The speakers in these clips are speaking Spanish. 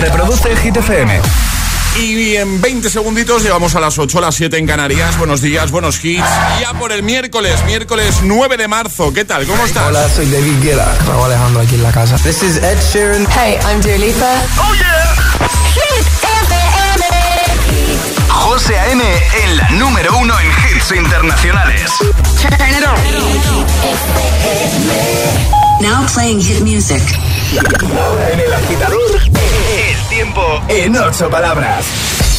Reproduce Hit FM. Y en 20 segunditos llegamos a las 8, a las 7 en Canarias. Buenos días, buenos hits. Ya por el miércoles, miércoles 9 de marzo. ¿Qué tal? ¿Cómo estás? Hola, soy David Guetta. Raúl Alejandro aquí en la casa. This is Ed Sheeran. Hey, I'm Dua Lipa. ¡Oh, yeah! Hit FM. José A.M. en la número uno en hits internacionales. Turn it on. Now playing hit music. Ahora en el agitador, tiempo en ocho palabras.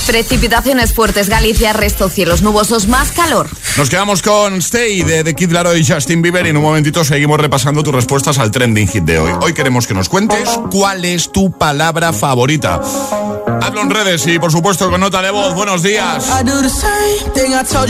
Precipitaciones fuertes, Galicia, resto cielos nubosos, más calor. Nos quedamos con Stay de The Kid Laroi y Justin Bieber y en un momentito seguimos repasando tus respuestas al trending hit de hoy. Hoy queremos que nos cuentes cuál es tu palabra favorita. Hazlo en redes y por supuesto con nota de voz. Buenos días. I do the same thing. I told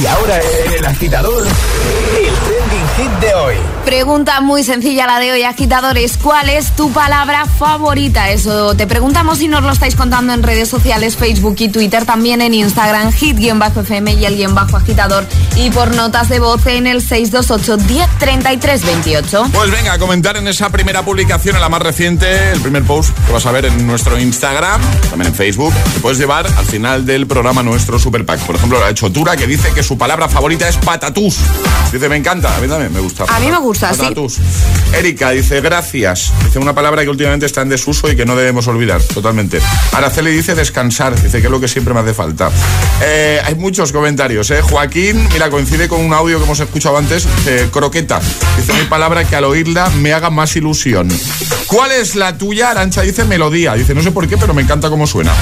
Y ahora el agitador, hit de hoy. Pregunta muy sencilla la de hoy, agitadores. ¿Cuál es tu palabra favorita? Eso te preguntamos y nos lo estáis contando en redes sociales, Facebook y Twitter, también en Instagram, hit-fm y el guion bajo agitador. Y por notas de voz en el 628 1033 28. Pues venga, a comentar en esa primera publicación, en la más reciente, el primer post que vas a ver en nuestro Instagram, también en Facebook, te puedes llevar al final del programa nuestro Super Pack. Por ejemplo, lo ha hecho Tura, que dice que su palabra favorita es patatús. Dice, me encanta, a mí también me gusta. A mí me gusta, sí. Erika dice, gracias. Dice una palabra que últimamente está en desuso y que no debemos olvidar, totalmente. Araceli dice descansar, dice que es lo que siempre me hace falta. Eh, hay muchos comentarios, ¿eh? Joaquín, mira, coincide con un audio que hemos escuchado antes, croqueta. Dice mi palabra que al oírla me haga más ilusión. ¿Cuál es la tuya? Arancha dice melodía. Dice, no sé por qué, pero me encanta cómo suena.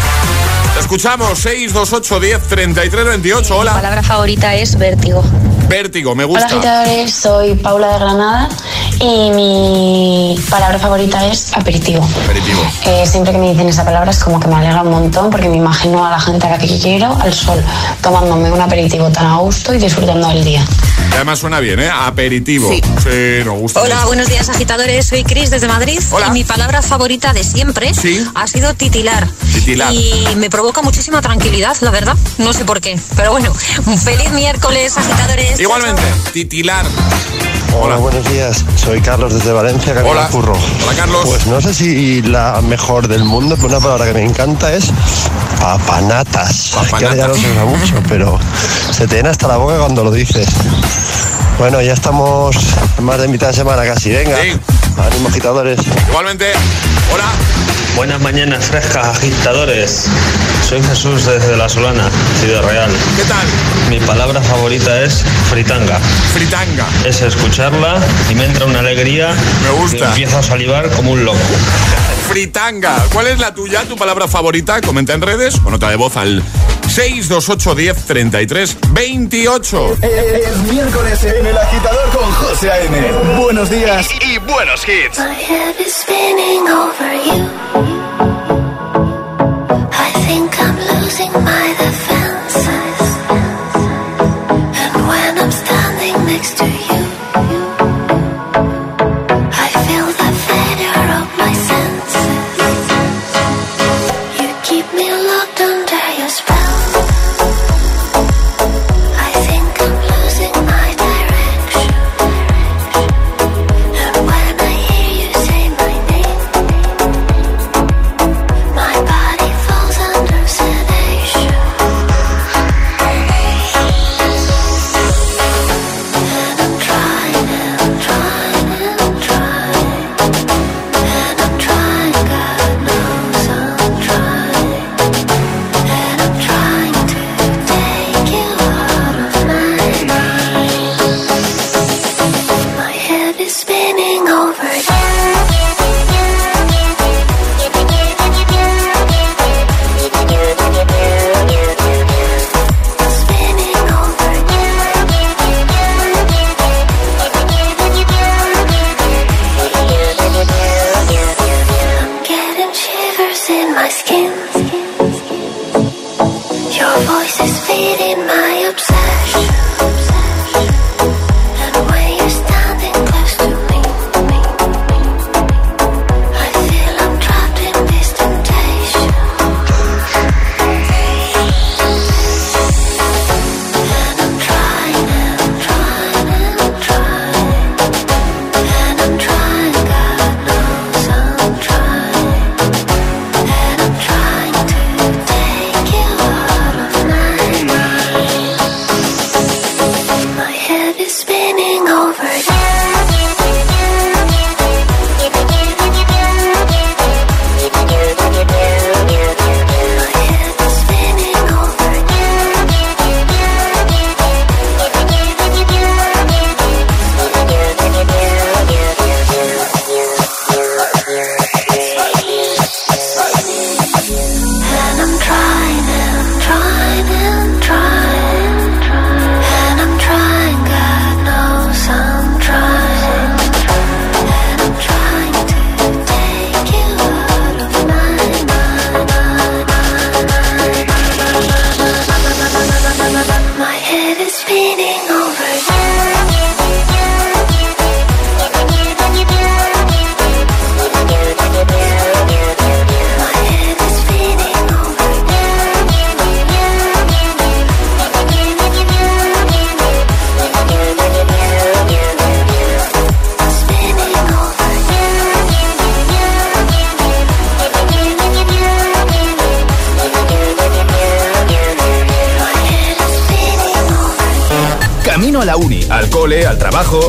Te escuchamos, 628 10 33 28. Mi Hola. palabra favorita es vértigo. Vértigo, me Hola gusta. agitadores, soy Paula de Granada y mi palabra favorita es aperitivo. Aperitivo. Eh, siempre que me dicen esa palabra es como que me alegra un montón porque me imagino a la gente a la que quiero al sol, tomándome un aperitivo tan a gusto y disfrutando del día. Y Además suena bien, ¿eh? Aperitivo. Sí. nos gusta. Hola, mucho. buenos días agitadores, soy Cris desde Madrid Hola. y mi palabra favorita de siempre Sí. ha sido titilar. Titilar. Y me provoca muchísima tranquilidad, la verdad, no sé por qué, pero bueno, un feliz miércoles agitadores. Igualmente, titilar. Hola, buenos días. Soy Carlos desde Valencia, camino Hola. curro. Hola, Carlos. Pues no sé si la mejor del mundo, pero una palabra que me encanta es papanatas. Que ahora ya no se usa mucho, pero se te llena hasta la boca cuando lo dices. Bueno, ya estamos más de mitad de semana casi. Venga, Sí ánimo. Igualmente, hola. Buenas mañanas frescas, agitadores. Soy Jesús desde La Solana, Ciudad Real. ¿Qué tal? Mi palabra favorita es fritanga. Fritanga. Es escucharla y me entra una alegría. Me gusta. Y empiezo a salivar como un loco fritanga. ¿Cuál es la tuya, tu palabra favorita? Comenta en redes o nota de voz al 628 10 33 28. Es, miércoles en El Agitador con José A.M. Buenos días y, y buenos hits. My head is spinning over you. I think I'm losing my defense.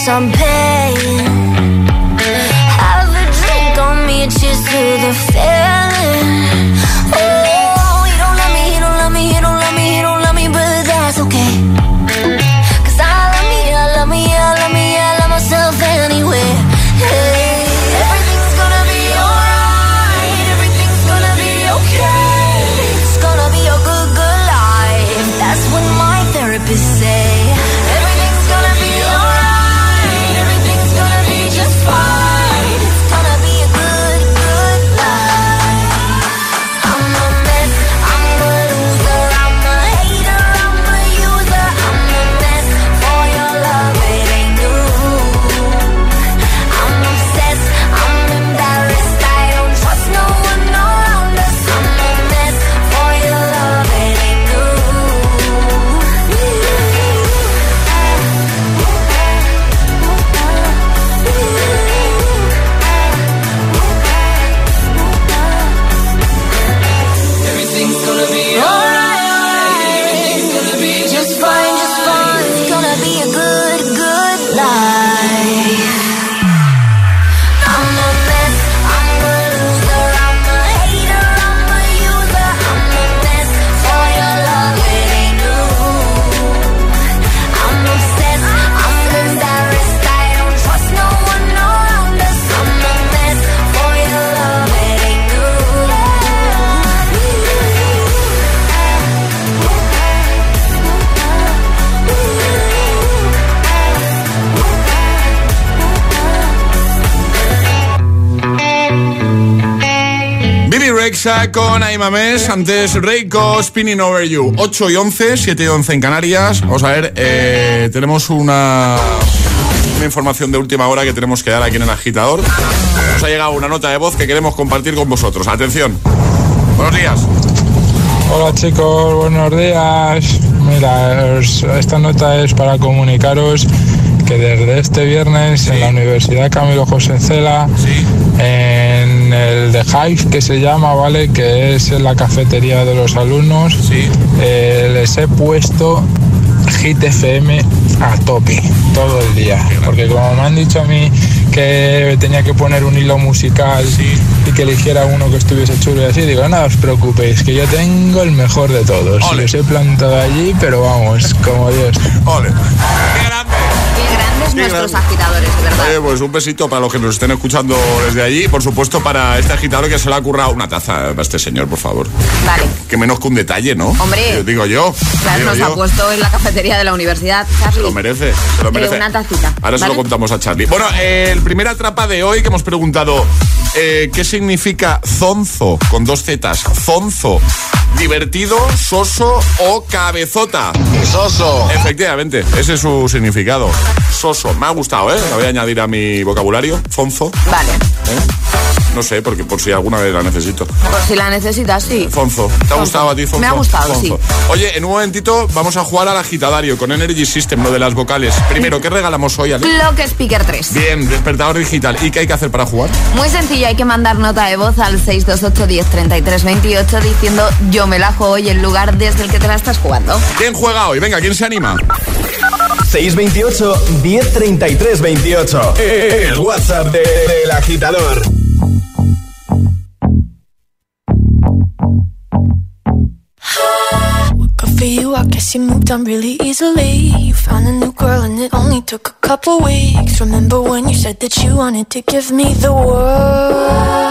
price I'm Con Aimames, antes Reiko Spinning Over You. 8 y 11, 7 y 11 en Canarias. Vamos a ver, eh, tenemos una, una información de última hora que tenemos que dar aquí en el agitador. Nos ha llegado una nota de voz que queremos compartir con vosotros. Atención. Buenos días. Hola chicos, buenos días. Mira, esta nota es para comunicaros que desde este viernes en la Universidad Camilo José Cela, en el The Hive que se llama, ¿vale? Que es en la cafetería de los alumnos, eh, les he puesto Hit FM a tope todo el día. Porque como me han dicho a mí que tenía que poner un hilo musical y que eligiera uno que estuviese chulo y así, digo, no os preocupéis, que yo tengo el mejor de todos. Y los he plantado allí, pero vamos, como Dios. Ole. Qué grandes Qué nuestros grande. agitadores, de verdad. Oye, pues un besito para los que nos estén escuchando desde allí. Por supuesto, para este agitador que se le ha currado una taza para este señor, por favor. Vale. Que menos que un detalle, ¿no? Hombre. Yo digo yo. Claro, digo nos yo. ha puesto en la cafetería de la universidad, Charlie. Se lo merece, se lo merece. una tacita. Ahora se lo contamos a Charlie. Bueno, eh, el primer atrapa de hoy que hemos preguntado eh, ¿qué significa zonzo? Con dos zetas. Zonzo. ¿Divertido, soso o cabezota? Soso. Efectivamente, ese es su significado. Soso. Me ha gustado, ¿eh? Lo voy a añadir a mi vocabulario. Fonzo. Vale. ¿eh? No sé, porque por si alguna vez la necesito. Por si la necesitas, sí. Fonzo. ¿Te ha gustado a ti, Fonzo? Me ha gustado, Fonzo. sí. Oye, en un momentito vamos a jugar al agitadario con Energy System, lo de las vocales. Primero, ¿qué regalamos hoy, Ale? Clock Speaker 3. Bien, despertador digital. ¿Y qué hay que hacer para jugar? Muy sencillo, hay que mandar nota de voz al 628 10 33 28 diciendo yo me la juego y el lugar desde el que te la estás jugando. ¿Quién juega hoy? Venga, ¿quién se anima? 628 1033 28. El WhatsApp de- del agitador. For you, I guess you moved on really easily. You found a new girl and it only took a couple weeks. Remember when you said that you wanted to give me the world?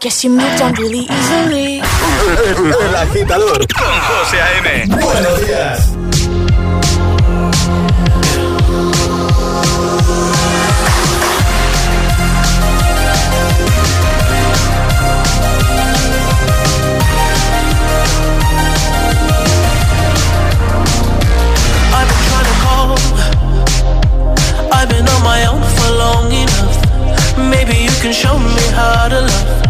guess you moved on really easily. El agitador con José A.M. Buenos días. I've been on my own for long enough. Maybe you can show me how to love.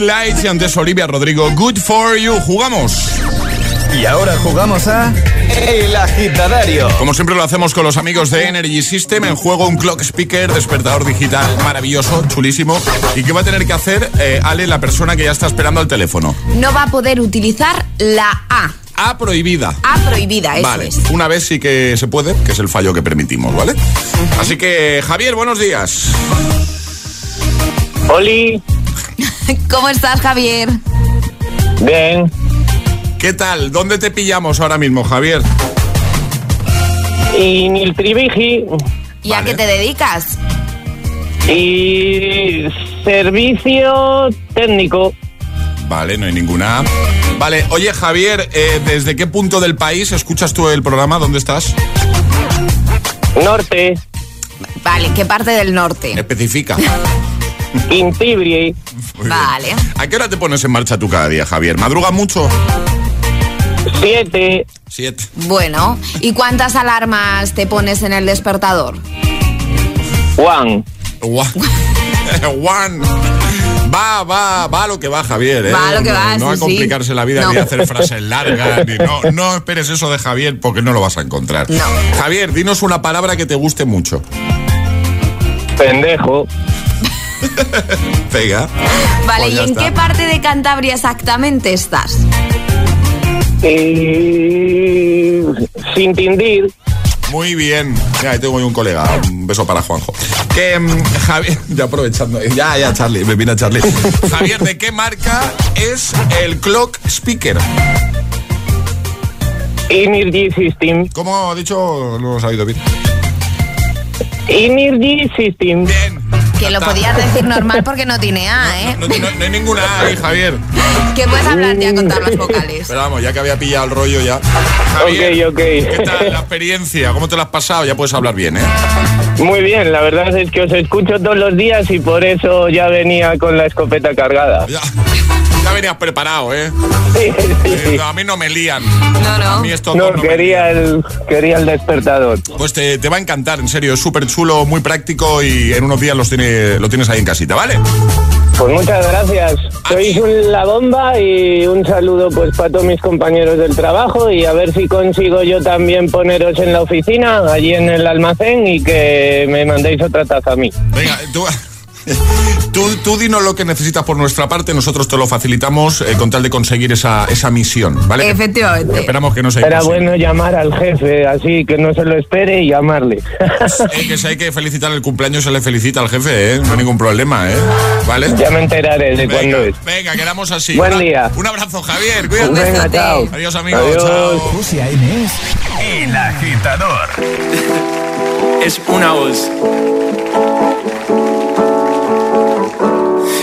Blinding Lights y antes Olivia Rodrigo. Good for you. Jugamos. Y ahora jugamos a El Agitadario. Como siempre lo hacemos con los amigos de Energy System, en juego un clock speaker, despertador digital maravilloso, chulísimo. ¿Y qué va a tener que hacer, eh, Ale, la persona que ya está esperando al teléfono? No va a poder utilizar la A. A prohibida. A prohibida, eso vale. Una vez sí que se puede, que es el fallo que permitimos, ¿vale? Así que, Javier, buenos días. Oli. ¿Cómo estás, Javier? Bien. ¿Qué tal? ¿Dónde te pillamos ahora mismo, Javier? Y el tribiji ¿Y a qué te dedicas? y servicio técnico. Vale, no hay ninguna. Vale, oye Javier, eh, ¿desde qué punto del país escuchas tú el programa? ¿Dónde estás? Norte. Vale, ¿qué parte del norte? Especifica. Intibri. Vale. ¿A qué hora te pones en marcha tú cada día, Javier? ¿Madruga mucho? Siete. Siete. Bueno, ¿y cuántas alarmas te pones en el despertador? Juan. Juan. Juan. Va, va, va a lo que va, Javier. ¿eh? Va a lo que no, va, No sí, a sí. complicarse la vida No. ni a hacer frases largas. Ni, no, no esperes eso de Javier porque no lo vas a encontrar. No. Javier, dinos una palabra que te guste mucho. Pendejo. Venga. Vale, Pues ¿y en está. qué parte de Cantabria exactamente estás? Y sin tindir. Muy bien. Ya, ahí tengo yo un colega. Un beso para Juanjo. Que, mm, Javier, ya aprovechando. Ya, ya, Charlie, me viene Charlie. Javier, ¿de qué marca es el clock speaker? Energy System. ¿Cómo ha dicho? No lo he sabido bien. Energy System. Bien. Que lo podías decir normal porque no tiene A, ¿eh? No, no- no hay ninguna A ahí, Javier. Que puedes hablar ya con todas las vocales. Pero vamos, ya que había pillado el rollo ya. Javier, Ok, ok. ¿qué tal la experiencia? ¿Cómo te la has pasado? Ya puedes hablar bien, ¿eh? Muy bien, la verdad es que os escucho todos los días y por eso ya venía con la escopeta cargada. Ya, ya venías preparado, ¿eh? Sí, sí, sí. Eh, A mí no me lían. No, A no. mí esto No, me quería el, quería el despertador. Pues te, te va a encantar, en serio, es súper chulo, muy práctico y en unos días los tiene, lo tienes ahí en casita, ¿vale? Pues muchas gracias. Sois un- la bomba y un saludo pues para todos mis compañeros del trabajo y a ver si consigo yo también poneros en la oficina, allí en el almacén y que me mandéis otra taza a mí. Venga, tú, tú, tú dinos lo que necesitas por nuestra parte, nosotros te lo facilitamos eh, con tal de conseguir esa, esa misión, ¿vale? Efectivamente. Esperamos que no sea Era imposible. bueno llamar al jefe, así que no se lo espere y llamarle. Eh, que si hay que felicitar el cumpleaños, se le felicita al jefe, ¿eh? No hay ningún problema, ¿eh? ¿Vale? ya me enteraré de Venga, cuándo es. venga, quedamos así. Buen Una- día. Un abrazo, Javier. Cuídate. Venga, chao. Adiós, amigos. Adiós. Chao. Es El Agitador. es una voz.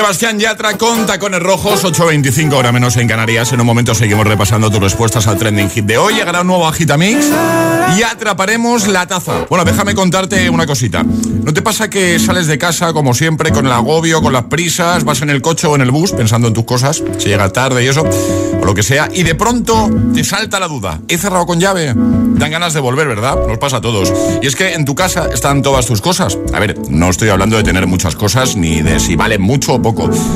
Sebastián Yatra con tacones rojos, 8.25 hora menos en Canarias. En un momento seguimos repasando tus respuestas al trending hit de hoy. Llegará un nuevo Agitamix y atraparemos la taza. Bueno, déjame contarte una cosita. ¿No te pasa que sales de casa, como siempre, con el agobio, con las prisas, vas en el coche o en el bus pensando en tus cosas, si llega tarde y eso, o lo que sea, y de pronto te salta la duda? ¿He cerrado con llave? Dan ganas de volver, ¿verdad? Nos pasa a todos. Y es que en tu casa están todas tus cosas. A ver, no estoy hablando de tener muchas cosas ni de si valen mucho o poco.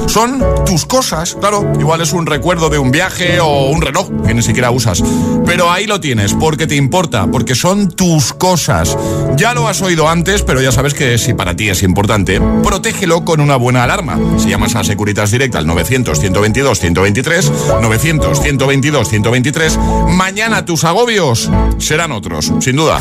Son tus cosas, claro. Igual es un recuerdo de un viaje o un reloj que ni siquiera usas. Pero ahí lo tienes, porque te importa, porque son tus cosas. Ya lo has oído antes, pero ya sabes que si para ti es importante, protégelo con una buena alarma. Si llamas a Securitas Direct al 900-122-123, 900-122-123, mañana tus agobios serán otros, sin duda.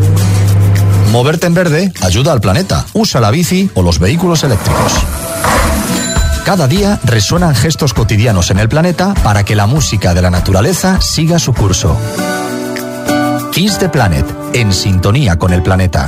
Moverte en verde ayuda al planeta. Usa la bici o los vehículos eléctricos. Cada día resuenan gestos cotidianos en el planeta para que la música de la naturaleza siga su curso. Kiss the Planet, en sintonía con el planeta.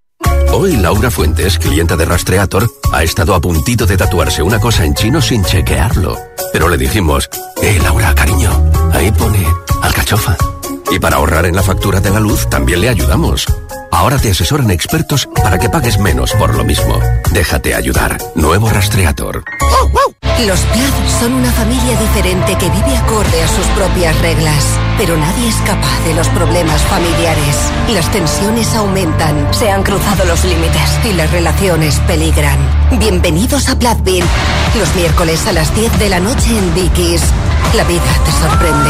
Hoy Laura Fuentes, clienta de Rastreator, ha estado a puntito de tatuarse una cosa en chino sin chequearlo. Pero le dijimos, eh, Laura, cariño, ahí pone alcachofa. Y para ahorrar en la factura de la luz también le ayudamos. Ahora te asesoran expertos para que pagues menos por lo mismo. Déjate ayudar. Nuevo Rastreator. Los Plath son una familia diferente que vive acorde a sus propias reglas. Pero nadie es capaz de los problemas familiares. Las tensiones aumentan, se han cruzado los límites y las relaciones peligran. Bienvenidos a Plathville. Los miércoles a las 10 de la noche en Dickies. La vida te sorprende.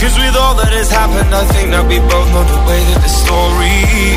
Cause with all that has happened, I think that we both know the way that the story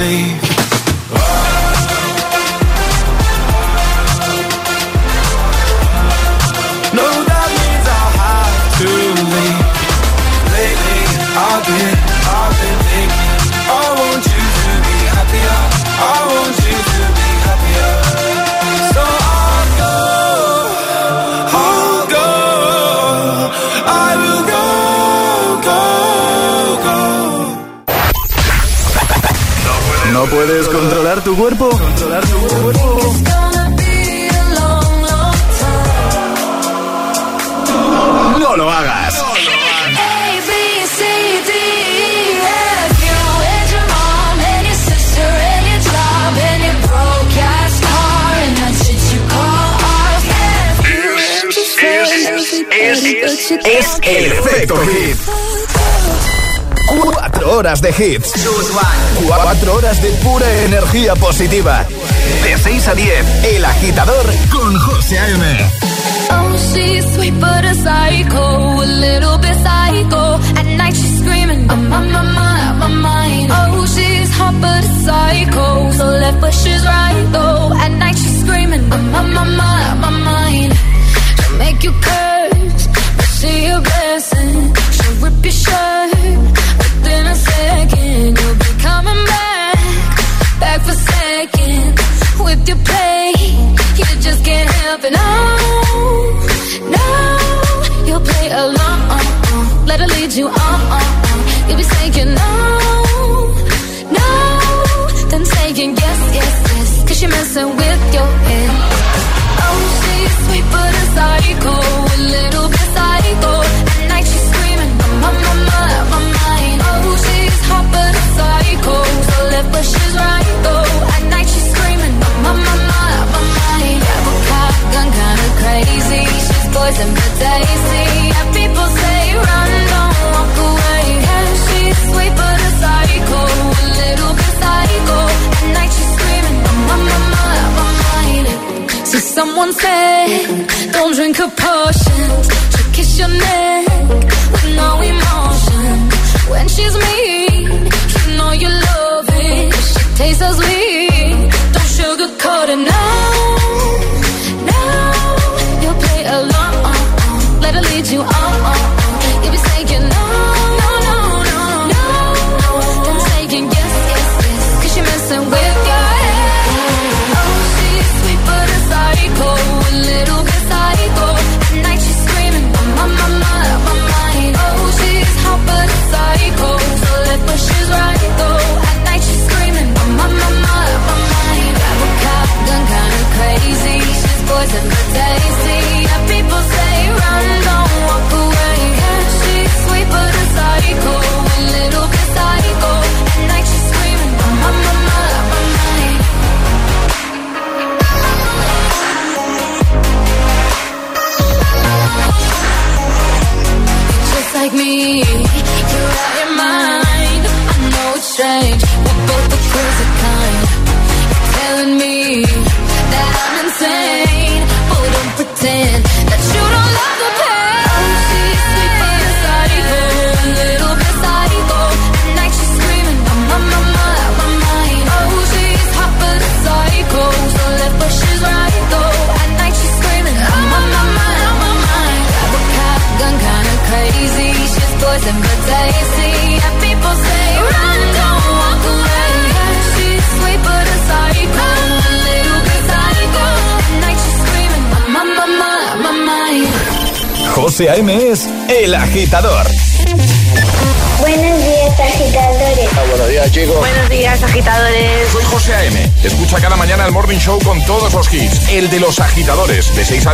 to puedes controlar tu cuerpo? Controlar tu cuerpo. No lo hagas. Es, es, es el efecto hit. Cuatro horas de hits. Cuatro horas de pura energía positiva. De 6 a 10, El Agitador con José A.M. Oh, she's sweet but a psycho, a little bit psycho. At night she's screaming, I'm on my mind, my mind. Oh, she's hot but a psycho, so left but she's right though. At night she's screaming, I'm on my mind, my mind. She'll make you curse, but she a blessing. She'll rip your shirt. took to play. You just can't help it. No, no, you'll play along. Let her lead you on. You'll be saying no, no, then saying yes, yes, yes. Cause you're messing with poison, but tasty. Yeah, people say run, don't walk away. Yeah, she's sweet but a psycho, a little bit psycho. At night she's screaming, mama, mama, I'm mine. So someone said, don't drink a potion, She kiss your neck with no emotion when she's me.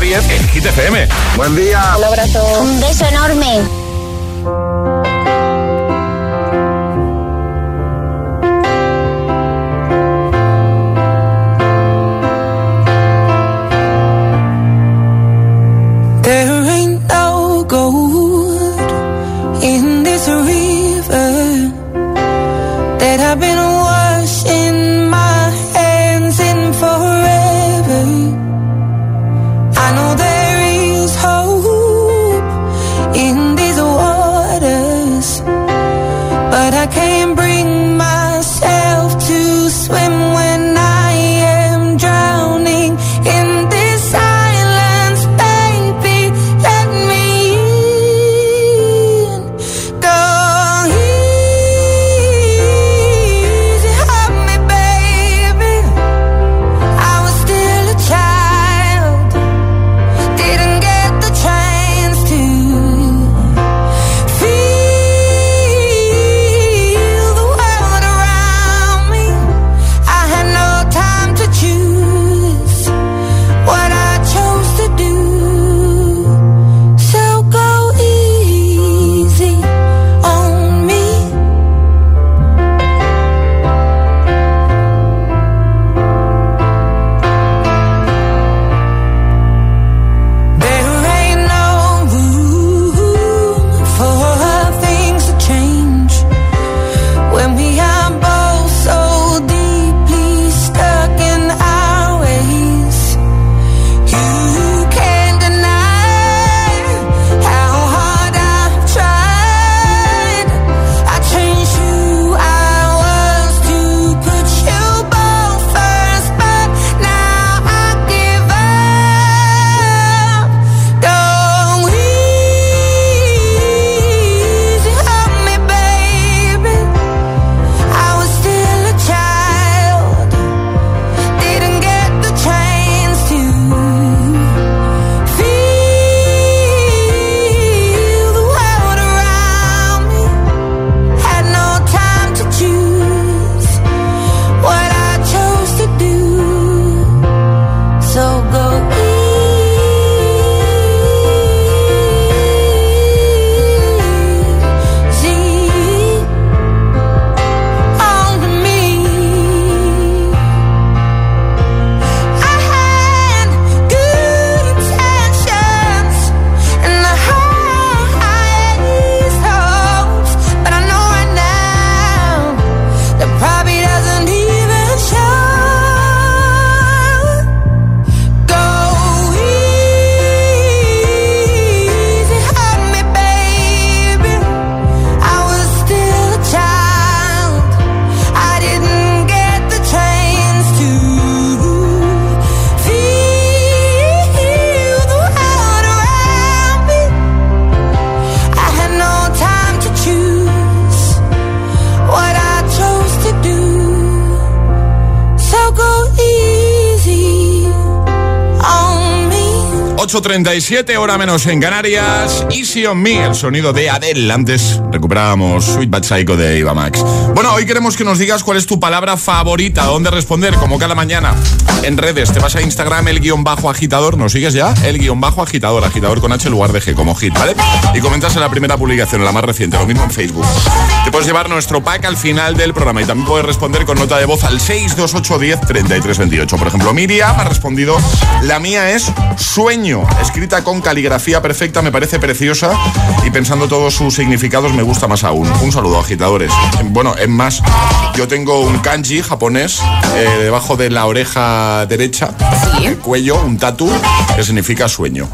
Ríez en GTFM. Buen día. Un abrazo. Un beso enorme. 8.37, hora menos en Canarias. Easy on Me, el sonido de Adele. Antes recuperábamos Sweet Bad Psycho de Iva Max. Bueno, hoy queremos que nos digas cuál es tu palabra favorita, dónde responder, como cada mañana. En redes, te vas a Instagram, el guion bajo agitador, ¿nos sigues ya? El guion bajo agitador, agitador con H en lugar de G, como hit, ¿vale? Y comentas en la primera publicación, en la más reciente, lo mismo en Facebook. Te puedes llevar nuestro pack al final del programa y también puedes responder con nota de voz al 628 10 33 28. Por ejemplo, Miriam ha respondido, la mía es sueño, escrita con caligrafía perfecta, me parece preciosa y pensando todos sus significados me gusta más aún. Un saludo, agitadores. Bueno, es más, yo tengo un kanji japonés eh, debajo de la oreja derecha, el cuello, un tatu, que significa sueño.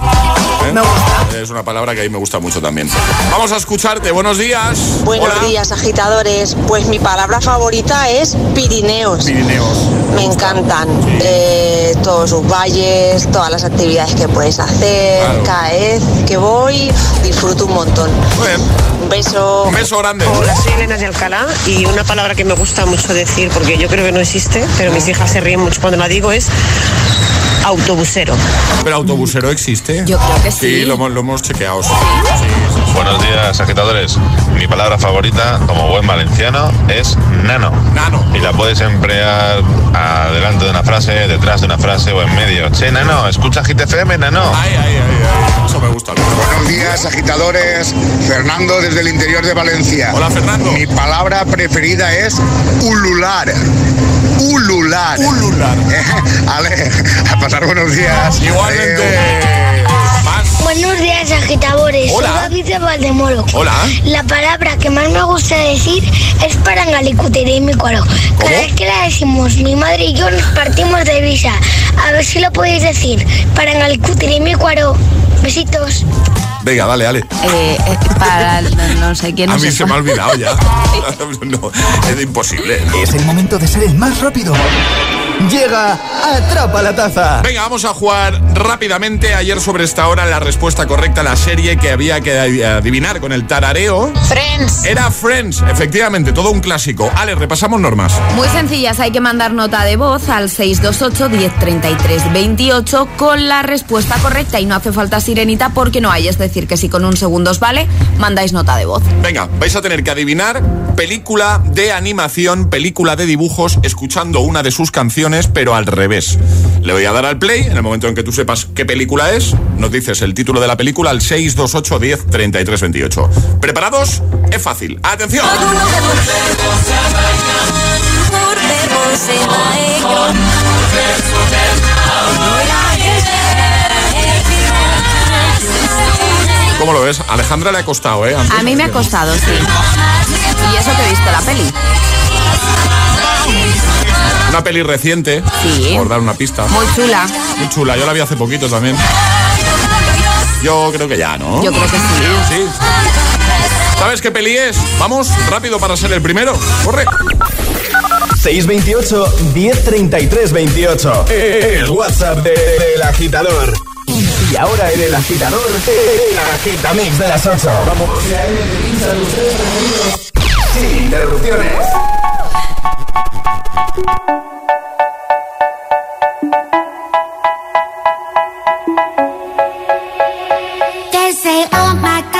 ¿Eh? Es una palabra que a mí me gusta mucho también. Vamos a escucharte, buenos días. Buenos Hola. días, agitadores. Pues mi palabra favorita es Pirineos. Pirineos. Me encantan eh, todos sus valles, todas las actividades que puedes hacer. Cada vez que voy, disfruto un montón. Beso. Un beso grande. Hola, soy Elena de Alcalá y una palabra que me gusta mucho decir, porque yo creo que no existe, pero mis hijas se ríen mucho cuando la digo, es autobusero. ¿Pero autobusero existe? Yo creo que sí. Sí, lo, hemos- lo hemos chequeado. sí. Buenos días, agitadores. Mi palabra favorita, como buen valenciano, es nano. Nano. Y la puedes emplear adelante de una frase, detrás de una frase o en medio. Che, nano, escucha GTFM, nano. Ay, ay, ay, Eso me gusta. Buenos días, agitadores. Fernando desde el interior de Valencia. Hola, Fernando. Mi palabra preferida es ulular. Ulular. Ulular. Ale, a pasar buenos días. Igualmente. Buenos días, agitadores. Hola. Soy David de Valdemoro. Hola. La palabra que más me gusta decir es parangalicutere y mi cuaro. Cada vez que la decimos, mi madre y yo nos partimos de risa. A ver si lo podéis decir. Parangalicutere y mi cuaro. Besitos. Venga, dale, dale. Eh, eh, para no, no sé quién A mí eso. se me ha olvidado ya. no, es imposible. Es el momento de ser el más rápido. Llega Atrapa la Taza. Venga, vamos a jugar rápidamente. Ayer sobre esta hora la respuesta correcta a la serie que había que adivinar con el tarareo. Friends. Era Friends, efectivamente, todo un clásico. Ale, repasamos normas. Muy sencillas, hay que mandar nota de voz al 628 1033 28 con la respuesta correcta y no hace falta sirenita porque no hay, es decir, que si con un segundo os vale, mandáis nota de voz. Venga, vais a tener que adivinar película de animación, película de dibujos, escuchando una de sus canciones, pero al revés. Le voy a dar al play, en el momento en que tú sepas qué película es, nos dices el título de la película al 628 10 33 28. ¿Preparados? Es fácil. ¡Atención! ¿Cómo lo ves? A Alejandra le ha costado, ¿eh? Antes A mí me ha costado, sí. Y eso que he visto la peli. Una peli reciente, Sí. por dar una pista. Muy chula. Muy chula, yo la vi hace poquito también. Yo creo que ya, ¿no? Yo creo que sí. Sí. ¿Sabes qué peli es? Vamos, rápido para ser el primero. Corre. 628 1033 28. El WhatsApp de- del agitador. Y ahora en el agitador, el agitamix de las 8. Vamos. Sin interrupciones. They say, oh my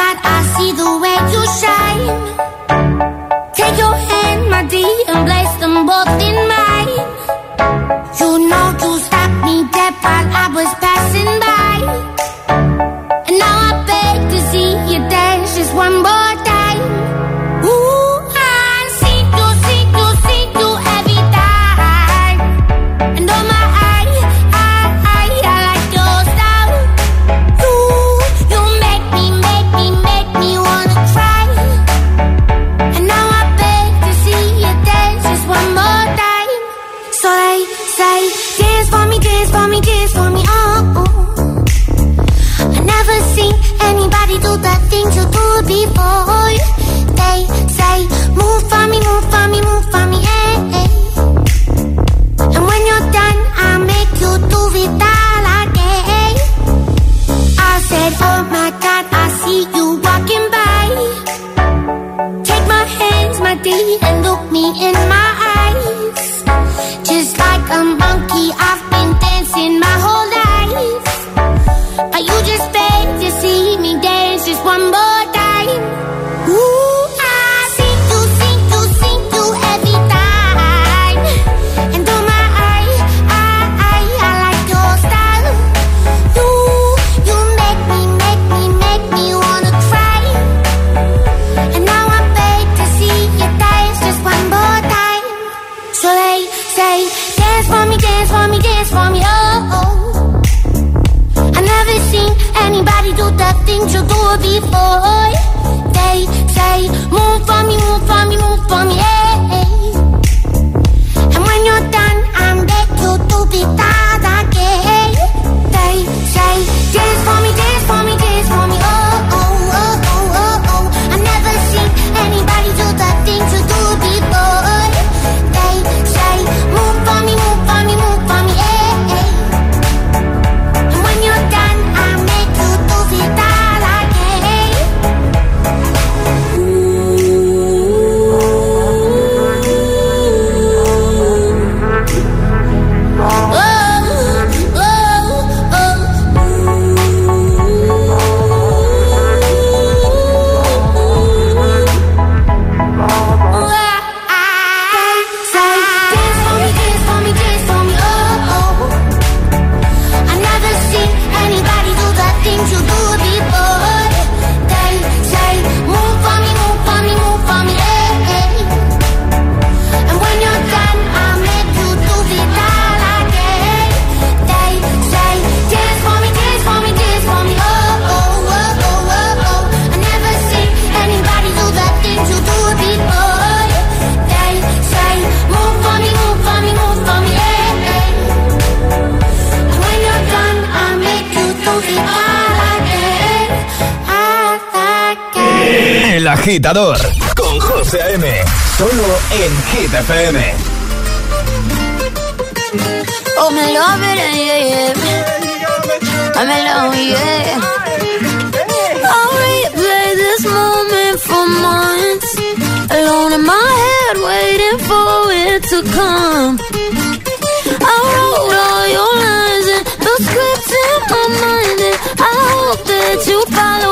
agitador con José M. Solo en Hit FM. Oh, me love yeah, yeah. I'm in yeah. I'll replay this moment for months. Alone in my head, waiting for it to come. I wrote all your lines and the scripts in my mind, and I hope that you follow.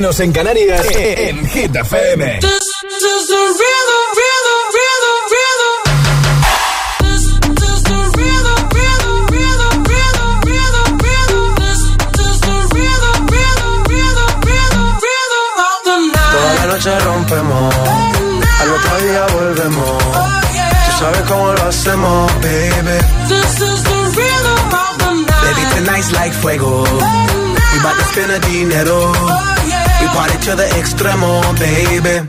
menos en Canarias, eh, eh, en Hit FM. Toda la noche rompemos, al otro día volvemos. Tú sabes cómo lo hacemos, baby. This is the rhythm of the night. Baby, tonight's like fuego. We bout to spend the dinero de extremo, baby.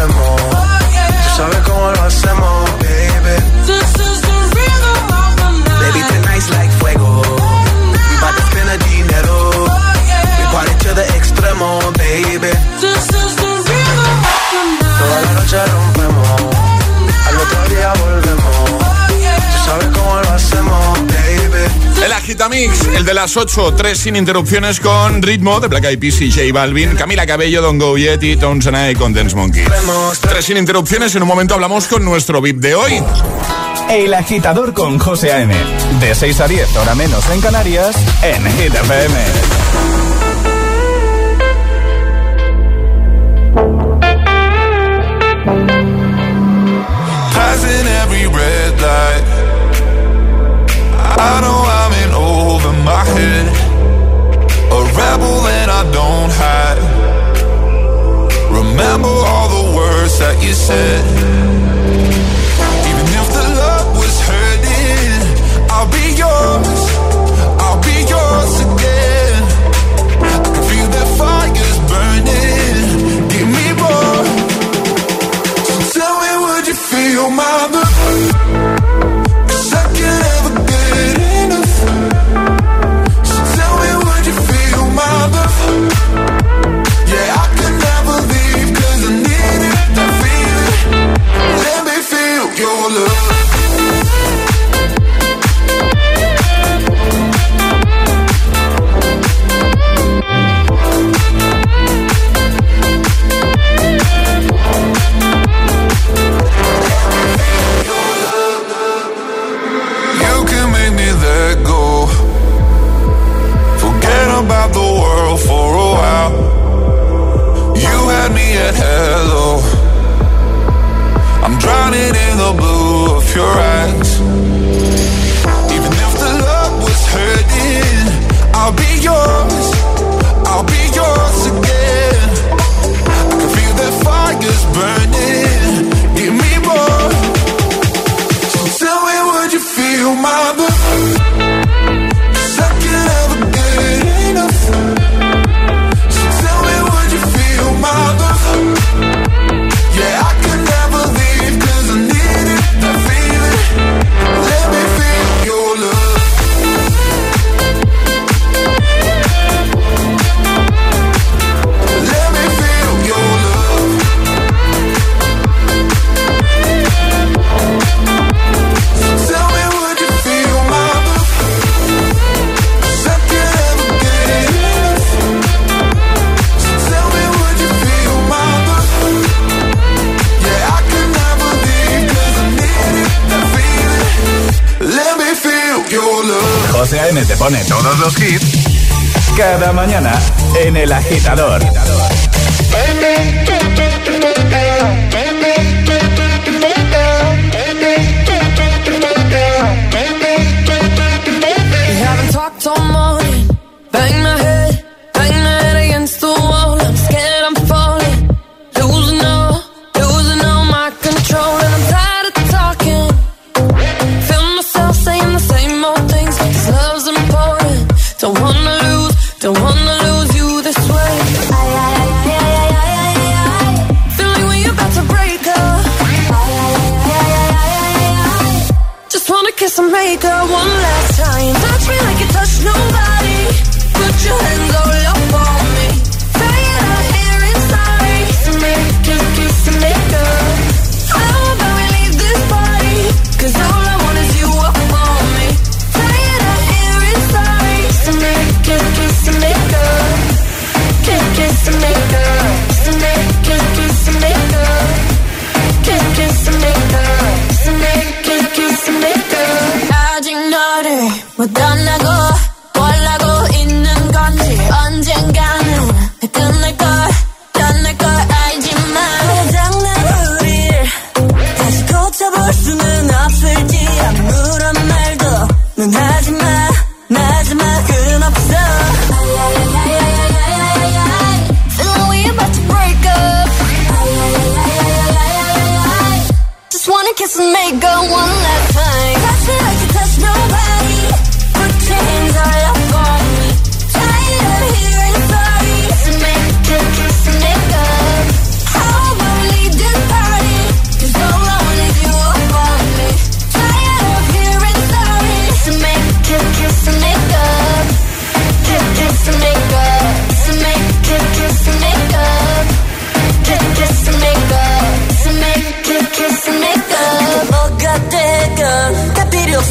Agitamix, el de las 8, 3 sin interrupciones con ritmo de Black Eyed Peas y J Balvin, Camila Cabello, Don Go Yeti, Tones and I con Dance Monkey. Tres sin interrupciones, en un momento hablamos con nuestro VIP de hoy. El agitador con José A.M. De 6 a 10, hora menos en Canarias, en Hit FM. Passing every red light. I know you said.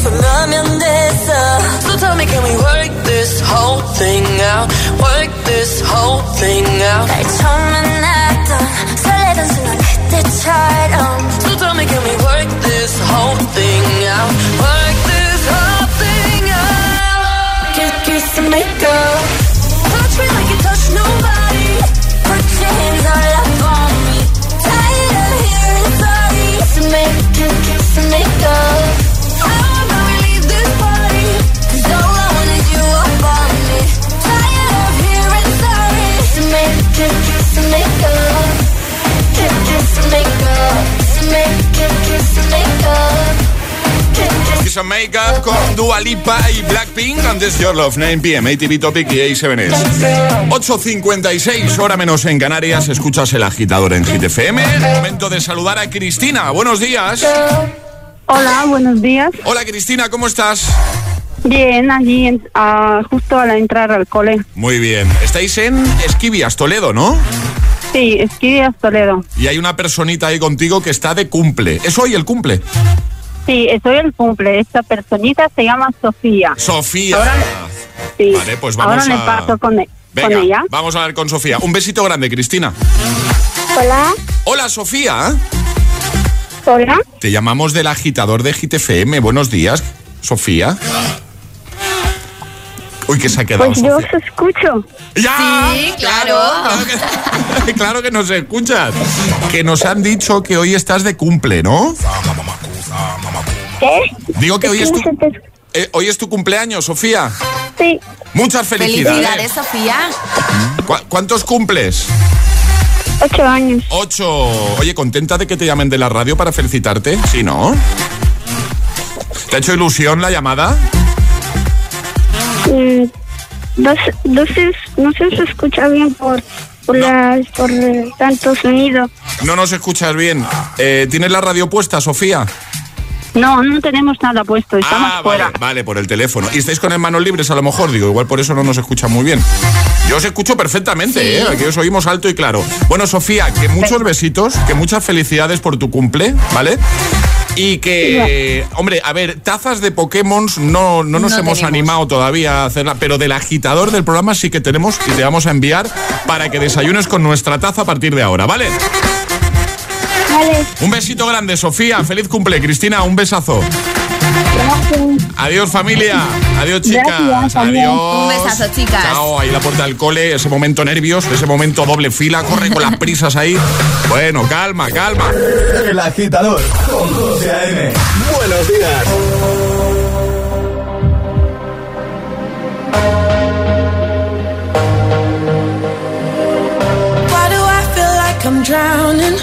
필요 없으면 됐어. So tell me, can we work this whole thing out? Work this whole thing out. 날 처음 만났던 설레던 순간 그때처럼. So tell me, can we work this whole thing out? Work this whole thing out. Kiss, kiss and make up. Touch me like you touch nobody. Kiss, and make up. Kiss, kiss Kiss and Make Up con Dua Lipa y Blackpink. Antes Your Love, 9 pm, ATV Topic y A7S. 8.56, hora menos en Canarias. Escuchas el agitador en Hit FM. Momento de saludar a Cristina. Buenos días. Hola, buenos días. Hola Cristina, ¿cómo estás? Bien, allí ah, justo al entrar al cole. Muy bien. Estáis en Esquivias, Toledo, ¿no? Sí, Esquivias Toledo. Y hay una personita ahí contigo que está de cumple. ¿Es hoy el cumple? Sí, soy el cumple. Esta personita se llama Sofía. Sofía. Sí. Vale, pues vamos Ahora le a- paso con, e- con ella. vamos a ver con Sofía. Un besito grande, Cristina. Hola. Hola, Sofía. Hola. Te llamamos del agitador de GTFM. Buenos días, Sofía. Uy, que se ha quedado Pues yo os escucho. ¡Ya! Sí, claro. claro que nos escuchas. Que nos han dicho que hoy estás de cumple, ¿no? ¿Qué? Digo que hoy es tu, eh, hoy es tu cumpleaños, Sofía. Sí. Muchas felicidades. Felicidades, Sofía. ¿Cu- ¿Cuántos cumples? Ocho años. Ocho. Oye, ¿contenta de que te llamen de la radio para felicitarte? Sí, ¿no? ¿Te ha hecho ilusión la llamada? Mm, no, sé, no si se escucha bien por, por, las- por eh, tanto sonido. No nos escuchas bien. Eh, ¿Tienes la radio puesta, Sofía? No, no tenemos nada puesto. Estamos ah, fuera. Vale, vale, por el teléfono. ¿Y estáis con en manos libres a lo mejor? Digo, igual por eso no nos escucha muy bien. Yo os escucho perfectamente, Sí. ¿eh? Aquí os oímos alto y claro. Bueno, Sofía, que muchos besitos, que muchas felicidades por tu cumple, ¿vale? Y que, hombre, a ver, tazas de Pokémon no, no nos No hemos tenemos. animado todavía a hacerla, pero del agitador del programa sí que tenemos y te vamos a enviar para que desayunes con nuestra taza a partir de ahora, ¿vale? Vale. Un besito grande, Sofía. Feliz cumple, Cristina. Un besazo. Adiós familia, adiós chicas, adiós. Un besazo chicas. Chao, ahí la puerta del cole, ese momento nervios, ese momento doble fila, corre con las prisas ahí. Bueno, calma, calma. El agitador con José A.M. Buenos días. I'm drowning,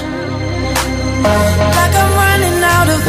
like I'm running out of.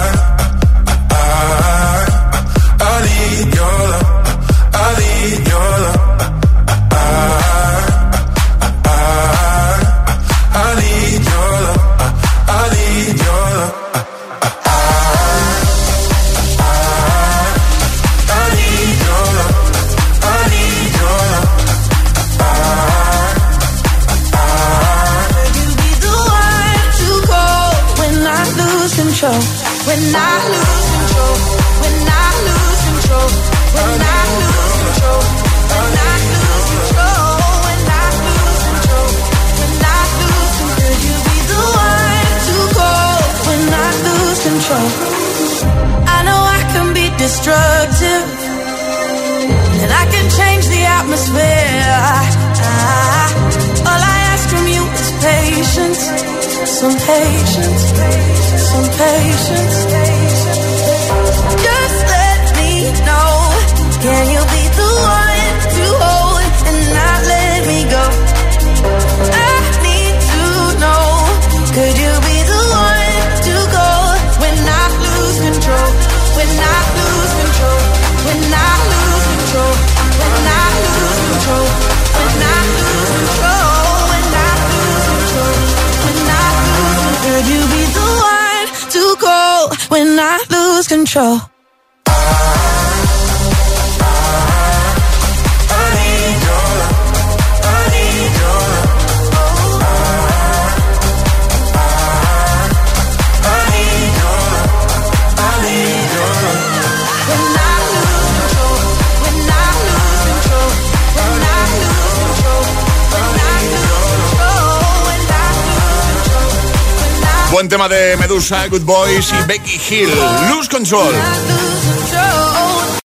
Those Good Boys y Becky Hill. Lose Control.